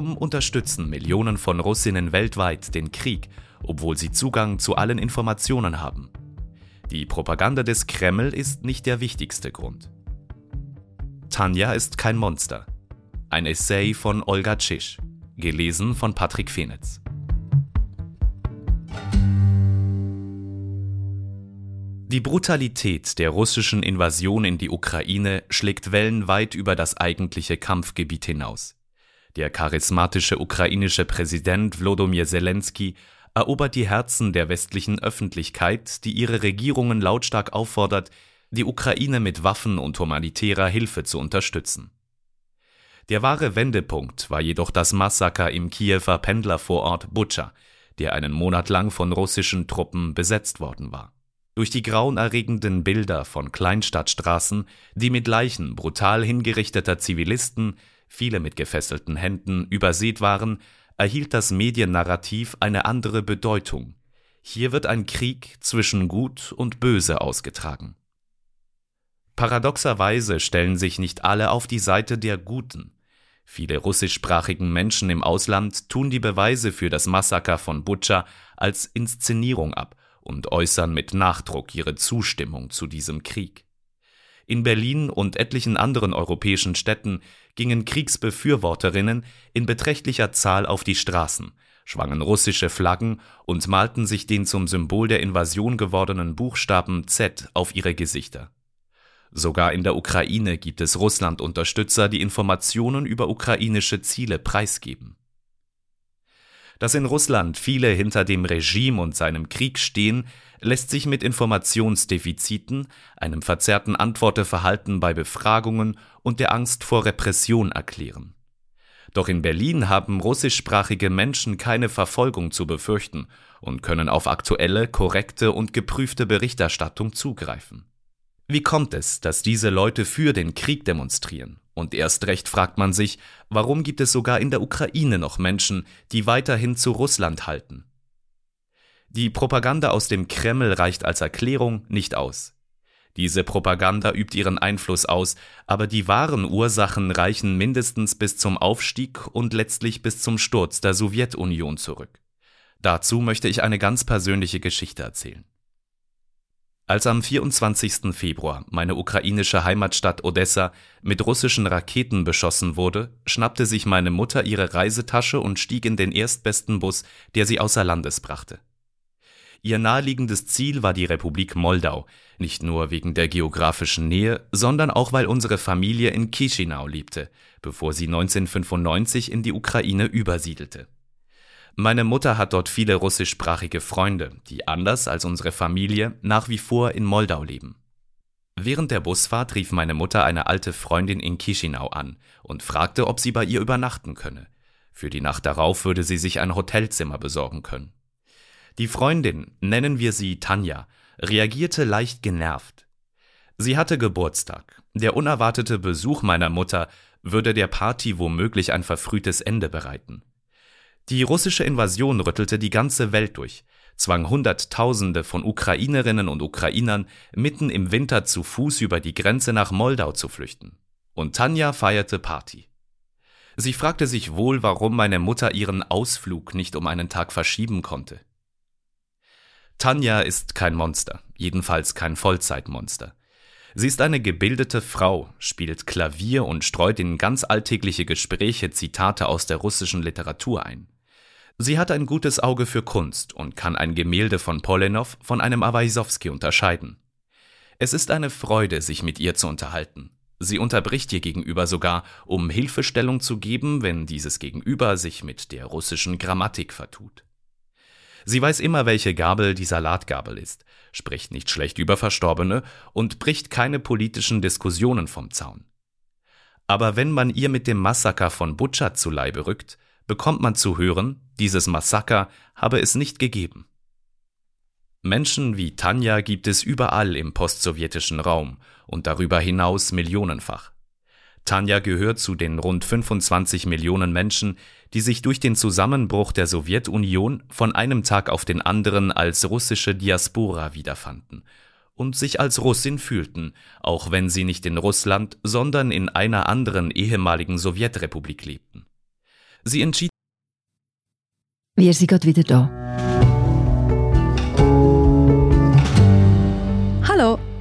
Warum unterstützen Millionen von Russinnen weltweit den Krieg, obwohl sie Zugang zu allen Informationen haben? Die Propaganda des Kreml ist nicht der wichtigste Grund. Tanja ist kein Monster. Ein Essay von Olga Tschisch, gelesen von Patrick Fenitz. Die Brutalität der russischen Invasion in die Ukraine schlägt Wellen weit über das eigentliche Kampfgebiet hinaus. Der charismatische ukrainische Präsident Wlodomir Zelensky erobert die Herzen der westlichen Öffentlichkeit, die ihre Regierungen lautstark auffordert, die Ukraine mit Waffen und humanitärer Hilfe zu unterstützen. Der wahre Wendepunkt war jedoch das Massaker im Kiewer Pendlervorort Butscha, der einen Monat lang von russischen Truppen besetzt worden war. Durch die grauenerregenden Bilder von Kleinstadtstraßen, die mit Leichen brutal hingerichteter Zivilisten, viele mit gefesselten Händen, übersät waren, erhielt das Mediennarrativ eine andere Bedeutung. Hier wird ein Krieg zwischen Gut und Böse ausgetragen. Paradoxerweise stellen sich nicht alle auf die Seite der Guten. Viele russischsprachigen Menschen im Ausland tun die Beweise für das Massaker von Butscha als Inszenierung ab und äußern mit Nachdruck ihre Zustimmung zu diesem Krieg. In Berlin und etlichen anderen europäischen Städten gingen Kriegsbefürworterinnen in beträchtlicher Zahl auf die Straßen, schwangen russische Flaggen und malten sich den zum Symbol der Invasion gewordenen Buchstaben Z auf ihre Gesichter. Sogar in der Ukraine gibt es Russland-Unterstützer, die Informationen über ukrainische Ziele preisgeben. Dass in Russland viele hinter dem Regime und seinem Krieg stehen, lässt sich mit Informationsdefiziten, einem verzerrten Antworteverhalten bei Befragungen und der Angst vor Repression erklären. Doch in Berlin haben russischsprachige Menschen keine Verfolgung zu befürchten und können auf aktuelle, korrekte und geprüfte Berichterstattung zugreifen. Wie kommt es, dass diese Leute für den Krieg demonstrieren? Und erst recht fragt man sich, warum gibt es sogar in der Ukraine noch Menschen, die weiterhin zu Russland halten? Die Propaganda aus dem Kreml reicht als Erklärung nicht aus. Diese Propaganda übt ihren Einfluss aus, aber die wahren Ursachen reichen mindestens bis zum Aufstieg und letztlich bis zum Sturz der Sowjetunion zurück. Dazu möchte ich eine ganz persönliche Geschichte erzählen. Als am 24. Februar meine ukrainische Heimatstadt Odessa mit russischen Raketen beschossen wurde, schnappte sich meine Mutter ihre Reisetasche und stieg in den erstbesten Bus, der sie außer Landes brachte. Ihr naheliegendes Ziel war die Republik Moldau, nicht nur wegen der geografischen Nähe, sondern auch weil unsere Familie in Chisinau lebte, bevor sie 1995 in die Ukraine übersiedelte. Meine Mutter hat dort viele russischsprachige Freunde, die anders als unsere Familie nach wie vor in Moldau leben. Während der Busfahrt rief meine Mutter eine alte Freundin in Chisinau an und fragte, ob sie bei ihr übernachten könne. Für die Nacht darauf würde sie sich ein Hotelzimmer besorgen können. Die Freundin, nennen wir sie Tanja, reagierte leicht genervt. Sie hatte Geburtstag. Der unerwartete Besuch meiner Mutter würde der Party womöglich ein verfrühtes Ende bereiten. Die russische Invasion rüttelte die ganze Welt durch, zwang Hunderttausende von Ukrainerinnen und Ukrainern mitten im Winter zu Fuß über die Grenze nach Moldau zu flüchten. Und Tanja feierte Party. Sie fragte sich wohl, warum meine Mutter ihren Ausflug nicht um einen Tag verschieben konnte. Tanja ist kein Monster, jedenfalls kein Vollzeitmonster. Sie ist eine gebildete Frau, spielt Klavier und streut in ganz alltägliche Gespräche Zitate aus der russischen Literatur ein. Sie hat ein gutes Auge für Kunst und kann ein Gemälde von Polenov von einem Awaisowski unterscheiden. Es ist eine Freude, sich mit ihr zu unterhalten. Sie unterbricht ihr Gegenüber sogar, um Hilfestellung zu geben, wenn dieses Gegenüber sich mit der russischen Grammatik vertut. Sie weiß immer, welche Gabel die Salatgabel ist, spricht nicht schlecht über Verstorbene und bricht keine politischen Diskussionen vom Zaun. Aber wenn man ihr mit dem Massaker von Butscha zu Leibe rückt, bekommt man zu hören, dieses Massaker habe es nicht gegeben. Menschen wie Tanja gibt es überall im postsowjetischen Raum und darüber hinaus millionenfach. Tanja gehört zu den rund 25 Millionen Menschen, die sich durch den Zusammenbruch der Sowjetunion von einem Tag auf den anderen als russische Diaspora wiederfanden und sich als Russin fühlten, auch wenn sie nicht in Russland, sondern in einer anderen ehemaligen Sowjetrepublik lebten. Sie entschied Wir sind gerade wieder da.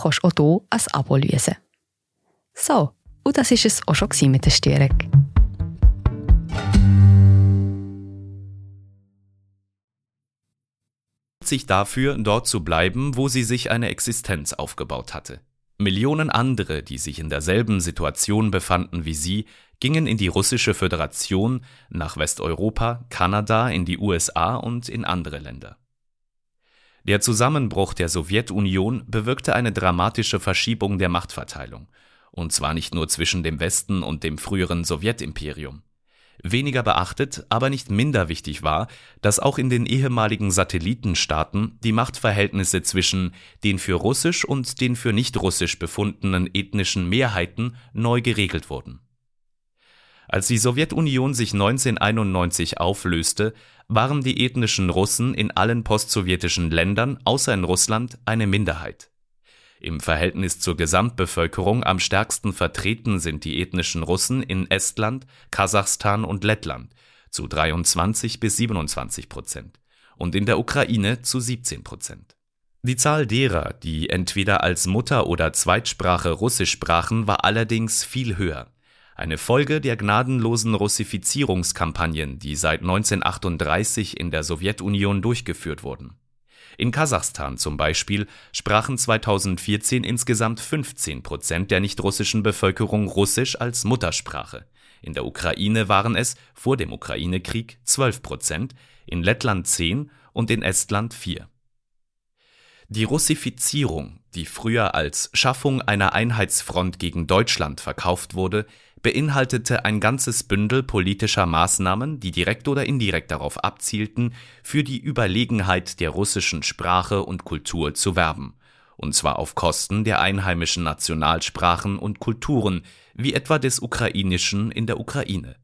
kannst du auch hier ein Abo lösen. So, und das war es auch schon mit der Störung. sich dafür, dort zu bleiben, wo sie sich eine Existenz aufgebaut hatte. Millionen andere, die sich in derselben Situation befanden wie sie, gingen in die russische Föderation, nach Westeuropa, Kanada, in die USA und in andere Länder. Der Zusammenbruch der Sowjetunion bewirkte eine dramatische Verschiebung der Machtverteilung, und zwar nicht nur zwischen dem Westen und dem früheren Sowjetimperium. Weniger beachtet, aber nicht minder wichtig war, dass auch in den ehemaligen Satellitenstaaten die Machtverhältnisse zwischen den für russisch und den für nicht russisch befundenen ethnischen Mehrheiten neu geregelt wurden. Als die Sowjetunion sich 1991 auflöste, waren die ethnischen Russen in allen postsowjetischen Ländern außer in Russland eine Minderheit. Im Verhältnis zur Gesamtbevölkerung am stärksten vertreten sind die ethnischen Russen in Estland, Kasachstan und Lettland zu 23 bis 27 Prozent und in der Ukraine zu 17 Prozent. Die Zahl derer, die entweder als Mutter- oder Zweitsprache Russisch sprachen, war allerdings viel höher. Eine Folge der gnadenlosen Russifizierungskampagnen, die seit 1938 in der Sowjetunion durchgeführt wurden. In Kasachstan zum Beispiel sprachen 2014 insgesamt 15 Prozent der nichtrussischen Bevölkerung Russisch als Muttersprache. In der Ukraine waren es vor dem Ukraine-Krieg 12 Prozent, in Lettland 10 und in Estland 4. Die Russifizierung, die früher als Schaffung einer Einheitsfront gegen Deutschland verkauft wurde, beinhaltete ein ganzes Bündel politischer Maßnahmen, die direkt oder indirekt darauf abzielten, für die Überlegenheit der russischen Sprache und Kultur zu werben, und zwar auf Kosten der einheimischen Nationalsprachen und Kulturen, wie etwa des Ukrainischen in der Ukraine.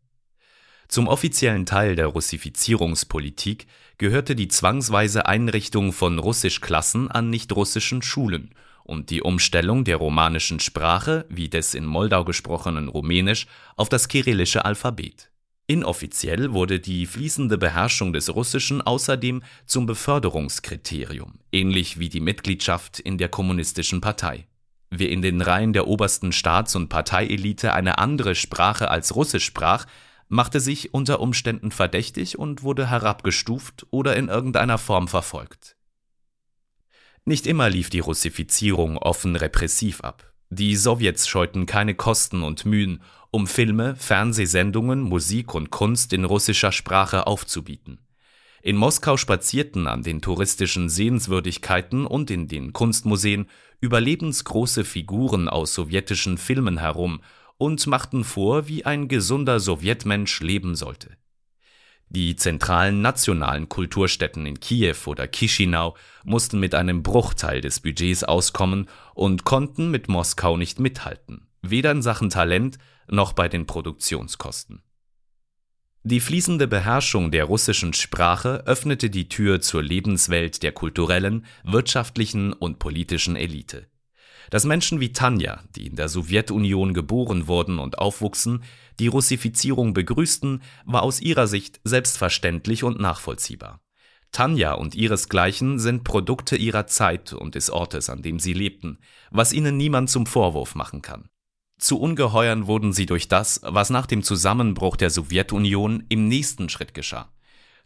Zum offiziellen Teil der Russifizierungspolitik gehörte die zwangsweise Einrichtung von Russischklassen an nichtrussischen Schulen und die Umstellung der romanischen Sprache wie des in Moldau gesprochenen Rumänisch auf das kyrillische Alphabet. Inoffiziell wurde die fließende Beherrschung des Russischen außerdem zum Beförderungskriterium, ähnlich wie die Mitgliedschaft in der Kommunistischen Partei. Wer in den Reihen der obersten Staats- und Parteielite eine andere Sprache als Russisch sprach, machte sich unter Umständen verdächtig und wurde herabgestuft oder in irgendeiner Form verfolgt. Nicht immer lief die Russifizierung offen repressiv ab. Die Sowjets scheuten keine Kosten und Mühen, um Filme, Fernsehsendungen, Musik und Kunst in russischer Sprache aufzubieten. In Moskau spazierten an den touristischen Sehenswürdigkeiten und in den Kunstmuseen überlebensgroße Figuren aus sowjetischen Filmen herum und machten vor, wie ein gesunder Sowjetmensch leben sollte. Die zentralen nationalen Kulturstätten in Kiew oder Chisinau mussten mit einem Bruchteil des Budgets auskommen und konnten mit Moskau nicht mithalten, weder in Sachen Talent noch bei den Produktionskosten. Die fließende Beherrschung der russischen Sprache öffnete die Tür zur Lebenswelt der kulturellen, wirtschaftlichen und politischen Elite. Dass Menschen wie Tanja, die in der Sowjetunion geboren wurden und aufwuchsen, die Russifizierung begrüßten, war aus ihrer Sicht selbstverständlich und nachvollziehbar. Tanja und ihresgleichen sind Produkte ihrer Zeit und des Ortes, an dem sie lebten, was ihnen niemand zum Vorwurf machen kann. Zu Ungeheuern wurden sie durch das, was nach dem Zusammenbruch der Sowjetunion im nächsten Schritt geschah.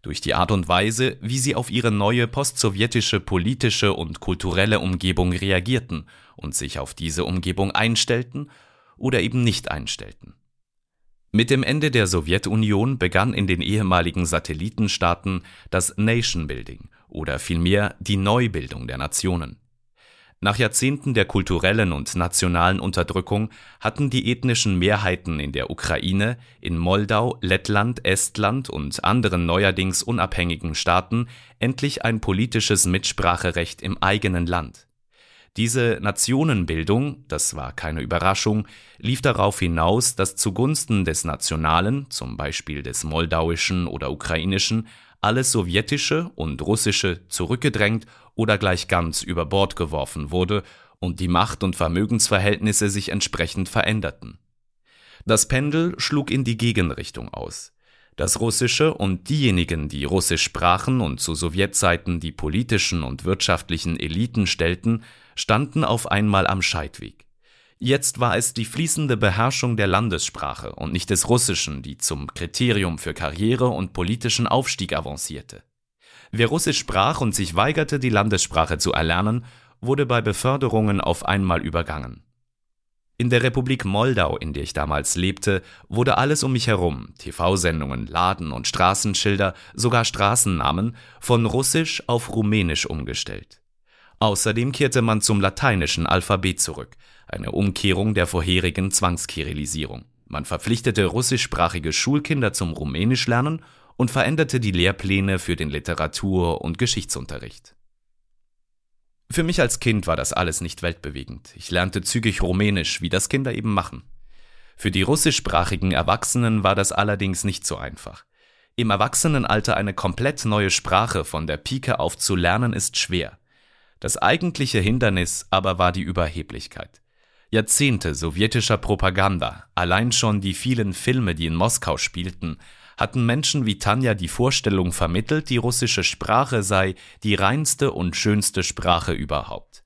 Durch die Art und Weise, wie sie auf ihre neue postsowjetische politische und kulturelle Umgebung reagierten und sich auf diese Umgebung einstellten oder eben nicht einstellten. Mit dem Ende der Sowjetunion begann in den ehemaligen Satellitenstaaten das Nation Building oder vielmehr die Neubildung der Nationen. Nach Jahrzehnten der kulturellen und nationalen Unterdrückung hatten die ethnischen Mehrheiten in der Ukraine, in Moldau, Lettland, Estland und anderen neuerdings unabhängigen Staaten endlich ein politisches Mitspracherecht im eigenen Land. Diese Nationenbildung, das war keine Überraschung, lief darauf hinaus, dass zugunsten des Nationalen, zum Beispiel des Moldauischen oder Ukrainischen, alles Sowjetische und Russische zurückgedrängt oder gleich ganz über Bord geworfen wurde und die Macht- und Vermögensverhältnisse sich entsprechend veränderten. Das Pendel schlug in die Gegenrichtung aus. Das Russische und diejenigen, die Russisch sprachen und zu Sowjetzeiten die politischen und wirtschaftlichen Eliten stellten, standen auf einmal am Scheidweg. Jetzt war es die fließende Beherrschung der Landessprache und nicht des Russischen, die zum Kriterium für Karriere und politischen Aufstieg avancierte. Wer Russisch sprach und sich weigerte, die Landessprache zu erlernen, wurde bei Beförderungen auf einmal übergangen. In der Republik Moldau, in der ich damals lebte, wurde alles um mich herum, TV-Sendungen, Laden und Straßenschilder, sogar Straßennamen, von Russisch auf Rumänisch umgestellt. Außerdem kehrte man zum lateinischen Alphabet zurück, eine Umkehrung der vorherigen Zwangskirilisierung. Man verpflichtete russischsprachige Schulkinder zum Rumänischlernen und veränderte die Lehrpläne für den Literatur- und Geschichtsunterricht. Für mich als Kind war das alles nicht weltbewegend. Ich lernte zügig Rumänisch, wie das Kinder eben machen. Für die russischsprachigen Erwachsenen war das allerdings nicht so einfach. Im Erwachsenenalter eine komplett neue Sprache von der Pike auf zu lernen ist schwer. Das eigentliche Hindernis aber war die Überheblichkeit. Jahrzehnte sowjetischer Propaganda, allein schon die vielen Filme, die in Moskau spielten, hatten Menschen wie Tanja die Vorstellung vermittelt, die russische Sprache sei die reinste und schönste Sprache überhaupt.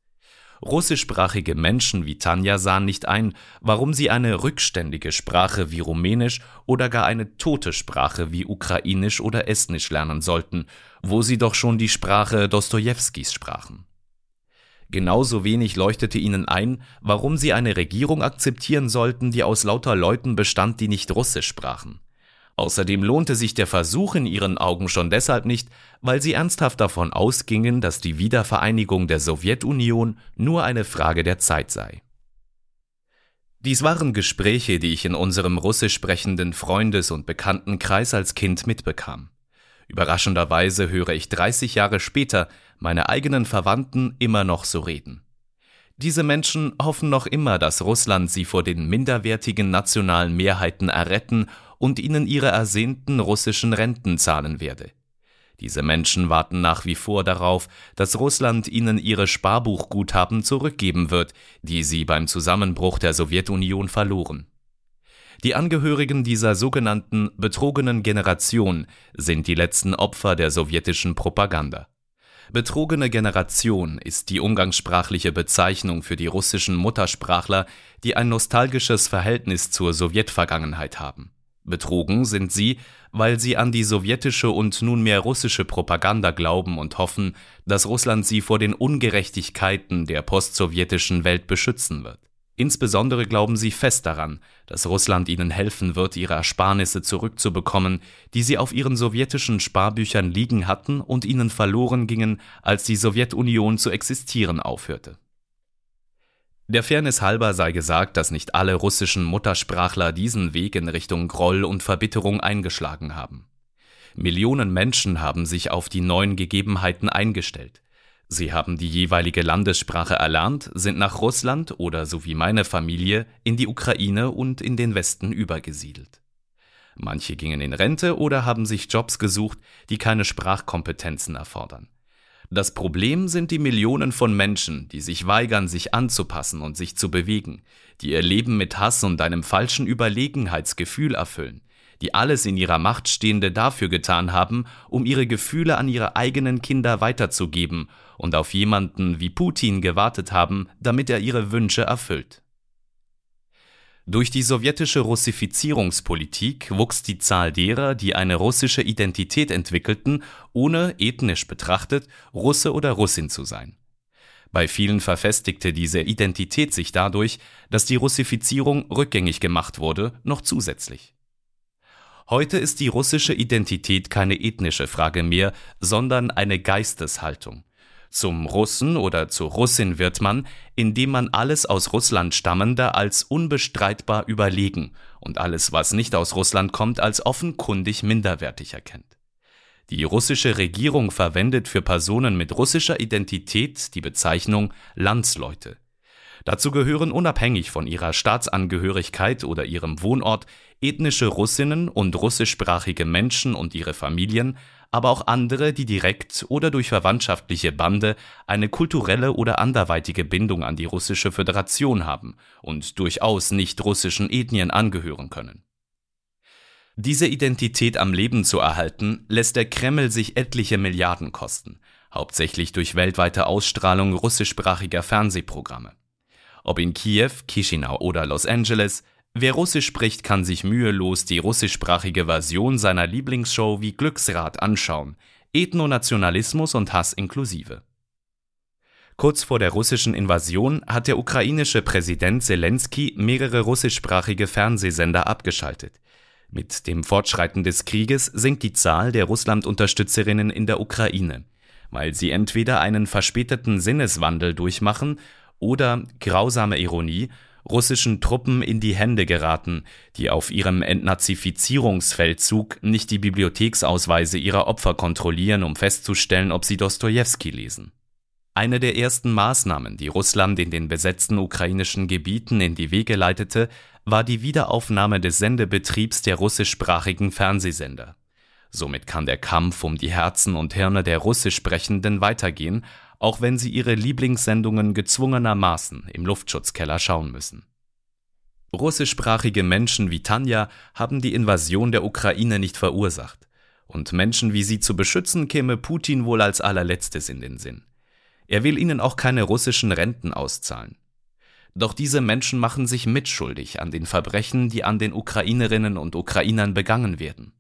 Russischsprachige Menschen wie Tanja sahen nicht ein, warum sie eine rückständige Sprache wie Rumänisch oder gar eine tote Sprache wie Ukrainisch oder Estnisch lernen sollten, wo sie doch schon die Sprache Dostojewskis sprachen. Genauso wenig leuchtete ihnen ein, warum sie eine Regierung akzeptieren sollten, die aus lauter Leuten bestand, die nicht Russisch sprachen. Außerdem lohnte sich der Versuch in ihren Augen schon deshalb nicht, weil sie ernsthaft davon ausgingen, dass die Wiedervereinigung der Sowjetunion nur eine Frage der Zeit sei. Dies waren Gespräche, die ich in unserem russisch sprechenden Freundes- und Bekanntenkreis als Kind mitbekam. Überraschenderweise höre ich 30 Jahre später meine eigenen Verwandten immer noch so reden. Diese Menschen hoffen noch immer, dass Russland sie vor den minderwertigen nationalen Mehrheiten erretten und ihnen ihre ersehnten russischen Renten zahlen werde. Diese Menschen warten nach wie vor darauf, dass Russland ihnen ihre Sparbuchguthaben zurückgeben wird, die sie beim Zusammenbruch der Sowjetunion verloren. Die Angehörigen dieser sogenannten betrogenen Generation sind die letzten Opfer der sowjetischen Propaganda. Betrogene Generation ist die umgangssprachliche Bezeichnung für die russischen Muttersprachler, die ein nostalgisches Verhältnis zur Sowjetvergangenheit haben. Betrogen sind sie, weil sie an die sowjetische und nunmehr russische Propaganda glauben und hoffen, dass Russland sie vor den Ungerechtigkeiten der postsowjetischen Welt beschützen wird. Insbesondere glauben sie fest daran, dass Russland ihnen helfen wird, ihre Ersparnisse zurückzubekommen, die sie auf ihren sowjetischen Sparbüchern liegen hatten und ihnen verloren gingen, als die Sowjetunion zu existieren aufhörte. Der Fairness halber sei gesagt, dass nicht alle russischen Muttersprachler diesen Weg in Richtung Groll und Verbitterung eingeschlagen haben. Millionen Menschen haben sich auf die neuen Gegebenheiten eingestellt. Sie haben die jeweilige Landessprache erlernt, sind nach Russland oder so wie meine Familie in die Ukraine und in den Westen übergesiedelt. Manche gingen in Rente oder haben sich Jobs gesucht, die keine Sprachkompetenzen erfordern. Das Problem sind die Millionen von Menschen, die sich weigern, sich anzupassen und sich zu bewegen, die ihr Leben mit Hass und einem falschen Überlegenheitsgefühl erfüllen, die alles in ihrer Macht Stehende dafür getan haben, um ihre Gefühle an ihre eigenen Kinder weiterzugeben und auf jemanden wie Putin gewartet haben, damit er ihre Wünsche erfüllt. Durch die sowjetische Russifizierungspolitik wuchs die Zahl derer, die eine russische Identität entwickelten, ohne ethnisch betrachtet Russe oder Russin zu sein. Bei vielen verfestigte diese Identität sich dadurch, dass die Russifizierung rückgängig gemacht wurde, noch zusätzlich. Heute ist die russische Identität keine ethnische Frage mehr, sondern eine Geisteshaltung. Zum Russen oder zur Russin wird man, indem man alles aus Russland stammende als unbestreitbar überlegen und alles, was nicht aus Russland kommt, als offenkundig minderwertig erkennt. Die russische Regierung verwendet für Personen mit russischer Identität die Bezeichnung Landsleute. Dazu gehören unabhängig von ihrer Staatsangehörigkeit oder ihrem Wohnort ethnische Russinnen und russischsprachige Menschen und ihre Familien, aber auch andere, die direkt oder durch verwandtschaftliche Bande eine kulturelle oder anderweitige Bindung an die russische Föderation haben und durchaus nicht russischen Ethnien angehören können. Diese Identität am Leben zu erhalten, lässt der Kreml sich etliche Milliarden kosten, hauptsächlich durch weltweite Ausstrahlung russischsprachiger Fernsehprogramme. Ob in Kiew, Chisinau oder Los Angeles, Wer Russisch spricht, kann sich mühelos die russischsprachige Version seiner Lieblingsshow wie Glücksrad anschauen. Ethnonationalismus und Hass inklusive. Kurz vor der russischen Invasion hat der ukrainische Präsident Zelensky mehrere russischsprachige Fernsehsender abgeschaltet. Mit dem Fortschreiten des Krieges sinkt die Zahl der Russland-Unterstützerinnen in der Ukraine, weil sie entweder einen verspäteten Sinneswandel durchmachen oder, grausame Ironie, russischen Truppen in die Hände geraten, die auf ihrem Entnazifizierungsfeldzug nicht die Bibliotheksausweise ihrer Opfer kontrollieren, um festzustellen, ob sie Dostojewski lesen. Eine der ersten Maßnahmen, die Russland in den besetzten ukrainischen Gebieten in die Wege leitete, war die Wiederaufnahme des Sendebetriebs der russischsprachigen Fernsehsender. Somit kann der Kampf um die Herzen und Hirne der Russischsprechenden weitergehen, auch wenn sie ihre Lieblingssendungen gezwungenermaßen im Luftschutzkeller schauen müssen. Russischsprachige Menschen wie Tanja haben die Invasion der Ukraine nicht verursacht, und Menschen wie sie zu beschützen käme Putin wohl als allerletztes in den Sinn. Er will ihnen auch keine russischen Renten auszahlen. Doch diese Menschen machen sich mitschuldig an den Verbrechen, die an den Ukrainerinnen und Ukrainern begangen werden.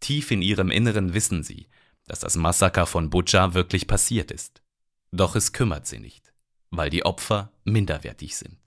Tief in ihrem Inneren wissen sie, dass das Massaker von Butscha wirklich passiert ist. Doch es kümmert sie nicht, weil die Opfer minderwertig sind.